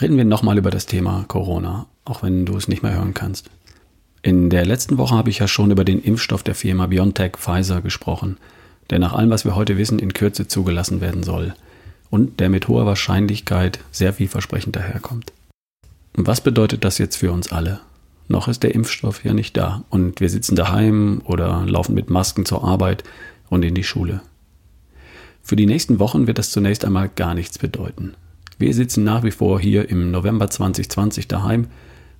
Reden wir nochmal über das Thema Corona, auch wenn du es nicht mehr hören kannst. In der letzten Woche habe ich ja schon über den Impfstoff der Firma BioNTech Pfizer gesprochen, der nach allem, was wir heute wissen, in Kürze zugelassen werden soll und der mit hoher Wahrscheinlichkeit sehr vielversprechend daherkommt. Und was bedeutet das jetzt für uns alle? Noch ist der Impfstoff ja nicht da und wir sitzen daheim oder laufen mit Masken zur Arbeit und in die Schule. Für die nächsten Wochen wird das zunächst einmal gar nichts bedeuten. Wir sitzen nach wie vor hier im November 2020 daheim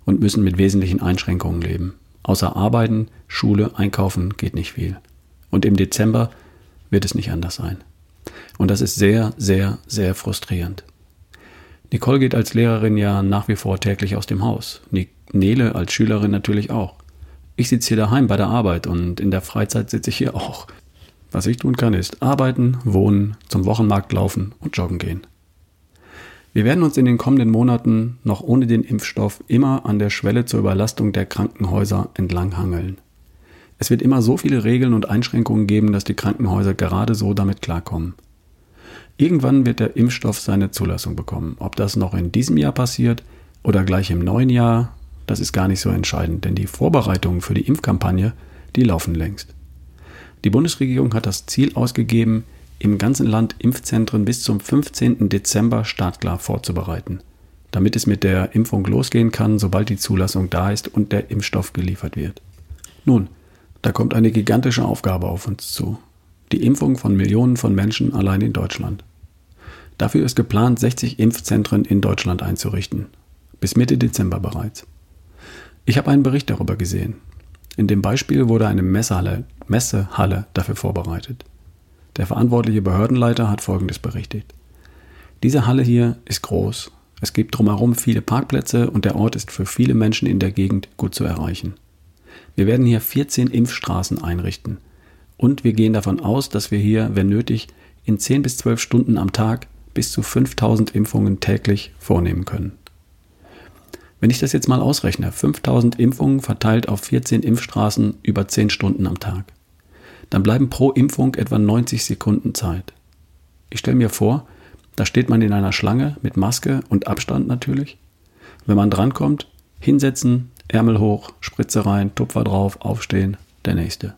und müssen mit wesentlichen Einschränkungen leben. Außer Arbeiten, Schule, Einkaufen geht nicht viel. Und im Dezember wird es nicht anders sein. Und das ist sehr, sehr, sehr frustrierend. Nicole geht als Lehrerin ja nach wie vor täglich aus dem Haus. Nele als Schülerin natürlich auch. Ich sitze hier daheim bei der Arbeit und in der Freizeit sitze ich hier auch. Was ich tun kann, ist arbeiten, wohnen, zum Wochenmarkt laufen und joggen gehen. Wir werden uns in den kommenden Monaten noch ohne den Impfstoff immer an der Schwelle zur Überlastung der Krankenhäuser entlanghangeln. Es wird immer so viele Regeln und Einschränkungen geben, dass die Krankenhäuser gerade so damit klarkommen. Irgendwann wird der Impfstoff seine Zulassung bekommen. Ob das noch in diesem Jahr passiert oder gleich im neuen Jahr, das ist gar nicht so entscheidend, denn die Vorbereitungen für die Impfkampagne, die laufen längst. Die Bundesregierung hat das Ziel ausgegeben, im ganzen Land Impfzentren bis zum 15. Dezember startklar vorzubereiten, damit es mit der Impfung losgehen kann, sobald die Zulassung da ist und der Impfstoff geliefert wird. Nun, da kommt eine gigantische Aufgabe auf uns zu. Die Impfung von Millionen von Menschen allein in Deutschland. Dafür ist geplant, 60 Impfzentren in Deutschland einzurichten. Bis Mitte Dezember bereits. Ich habe einen Bericht darüber gesehen. In dem Beispiel wurde eine Messehalle, Messehalle dafür vorbereitet. Der verantwortliche Behördenleiter hat Folgendes berichtet. Diese Halle hier ist groß. Es gibt drumherum viele Parkplätze und der Ort ist für viele Menschen in der Gegend gut zu erreichen. Wir werden hier 14 Impfstraßen einrichten. Und wir gehen davon aus, dass wir hier, wenn nötig, in 10 bis 12 Stunden am Tag bis zu 5000 Impfungen täglich vornehmen können. Wenn ich das jetzt mal ausrechne, 5000 Impfungen verteilt auf 14 Impfstraßen über 10 Stunden am Tag dann bleiben pro Impfung etwa 90 Sekunden Zeit. Ich stelle mir vor, da steht man in einer Schlange mit Maske und Abstand natürlich. Wenn man drankommt, hinsetzen, Ärmel hoch, Spritze rein, Tupfer drauf, aufstehen, der nächste.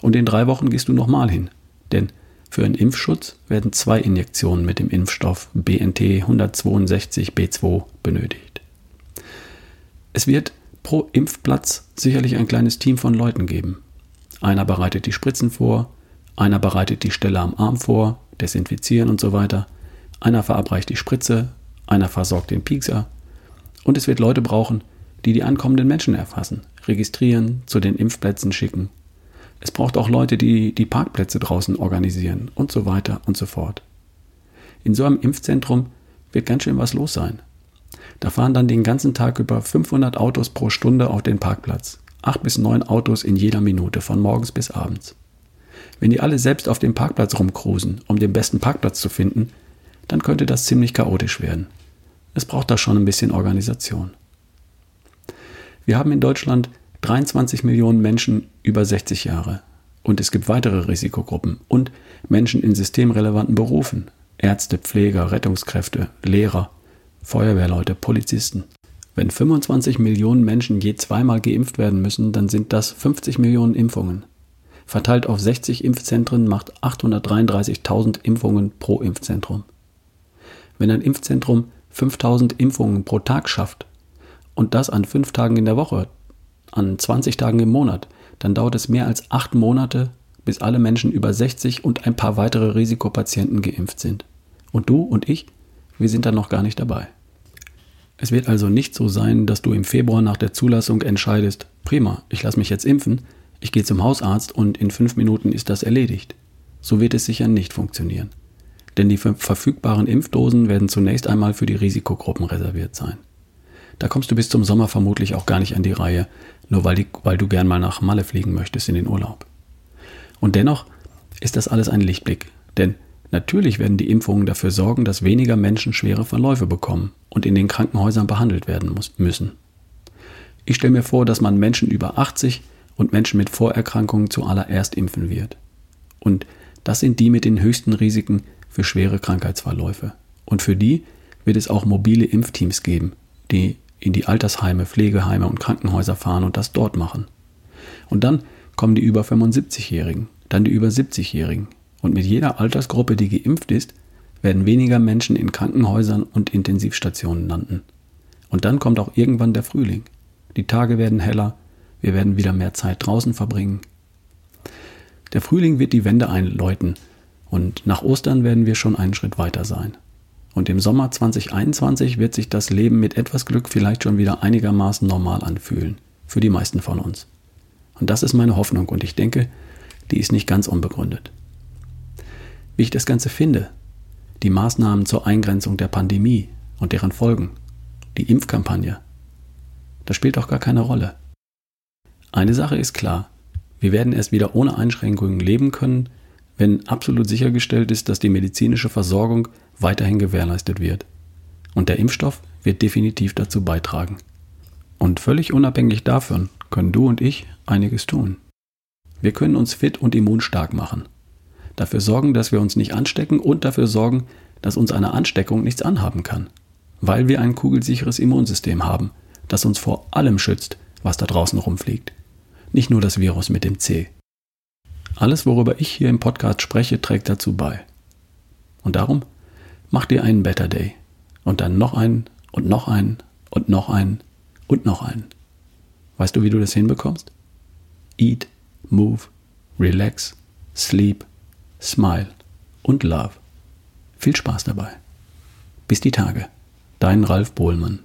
Und in drei Wochen gehst du nochmal hin, denn für einen Impfschutz werden zwei Injektionen mit dem Impfstoff BNT 162b2 benötigt. Es wird pro Impfplatz sicherlich ein kleines Team von Leuten geben, einer bereitet die Spritzen vor, einer bereitet die Stelle am Arm vor, desinfizieren und so weiter. Einer verabreicht die Spritze, einer versorgt den Piekser. Und es wird Leute brauchen, die die ankommenden Menschen erfassen, registrieren, zu den Impfplätzen schicken. Es braucht auch Leute, die die Parkplätze draußen organisieren und so weiter und so fort. In so einem Impfzentrum wird ganz schön was los sein. Da fahren dann den ganzen Tag über 500 Autos pro Stunde auf den Parkplatz acht bis neun Autos in jeder Minute, von morgens bis abends. Wenn die alle selbst auf dem Parkplatz rumkrusen, um den besten Parkplatz zu finden, dann könnte das ziemlich chaotisch werden. Es braucht da schon ein bisschen Organisation. Wir haben in Deutschland 23 Millionen Menschen über 60 Jahre. Und es gibt weitere Risikogruppen und Menschen in systemrelevanten Berufen. Ärzte, Pfleger, Rettungskräfte, Lehrer, Feuerwehrleute, Polizisten. Wenn 25 Millionen Menschen je zweimal geimpft werden müssen, dann sind das 50 Millionen Impfungen. Verteilt auf 60 Impfzentren macht 833.000 Impfungen pro Impfzentrum. Wenn ein Impfzentrum 5000 Impfungen pro Tag schafft und das an fünf Tagen in der Woche, an 20 Tagen im Monat, dann dauert es mehr als acht Monate, bis alle Menschen über 60 und ein paar weitere Risikopatienten geimpft sind. Und du und ich, wir sind dann noch gar nicht dabei. Es wird also nicht so sein, dass du im Februar nach der Zulassung entscheidest, prima, ich lasse mich jetzt impfen, ich gehe zum Hausarzt und in fünf Minuten ist das erledigt. So wird es sicher nicht funktionieren. Denn die verfügbaren Impfdosen werden zunächst einmal für die Risikogruppen reserviert sein. Da kommst du bis zum Sommer vermutlich auch gar nicht an die Reihe, nur weil, die, weil du gern mal nach Malle fliegen möchtest in den Urlaub. Und dennoch ist das alles ein Lichtblick, denn Natürlich werden die Impfungen dafür sorgen, dass weniger Menschen schwere Verläufe bekommen und in den Krankenhäusern behandelt werden müssen. Ich stelle mir vor, dass man Menschen über 80 und Menschen mit Vorerkrankungen zuallererst impfen wird. Und das sind die mit den höchsten Risiken für schwere Krankheitsverläufe. Und für die wird es auch mobile Impfteams geben, die in die Altersheime, Pflegeheime und Krankenhäuser fahren und das dort machen. Und dann kommen die über 75-Jährigen, dann die über 70-Jährigen. Und mit jeder Altersgruppe, die geimpft ist, werden weniger Menschen in Krankenhäusern und Intensivstationen landen. Und dann kommt auch irgendwann der Frühling. Die Tage werden heller, wir werden wieder mehr Zeit draußen verbringen. Der Frühling wird die Wende einläuten und nach Ostern werden wir schon einen Schritt weiter sein. Und im Sommer 2021 wird sich das Leben mit etwas Glück vielleicht schon wieder einigermaßen normal anfühlen. Für die meisten von uns. Und das ist meine Hoffnung und ich denke, die ist nicht ganz unbegründet. Wie ich das Ganze finde, die Maßnahmen zur Eingrenzung der Pandemie und deren Folgen, die Impfkampagne, das spielt auch gar keine Rolle. Eine Sache ist klar, wir werden erst wieder ohne Einschränkungen leben können, wenn absolut sichergestellt ist, dass die medizinische Versorgung weiterhin gewährleistet wird. Und der Impfstoff wird definitiv dazu beitragen. Und völlig unabhängig davon können du und ich einiges tun. Wir können uns fit und immunstark machen dafür sorgen, dass wir uns nicht anstecken und dafür sorgen, dass uns eine Ansteckung nichts anhaben kann, weil wir ein kugelsicheres Immunsystem haben, das uns vor allem schützt, was da draußen rumfliegt. Nicht nur das Virus mit dem C. Alles, worüber ich hier im Podcast spreche, trägt dazu bei. Und darum, mach dir einen Better Day. Und dann noch einen und noch einen und noch einen und noch einen. Weißt du, wie du das hinbekommst? Eat, move, relax, sleep, Smile und Love. Viel Spaß dabei. Bis die Tage. Dein Ralf Bohlmann.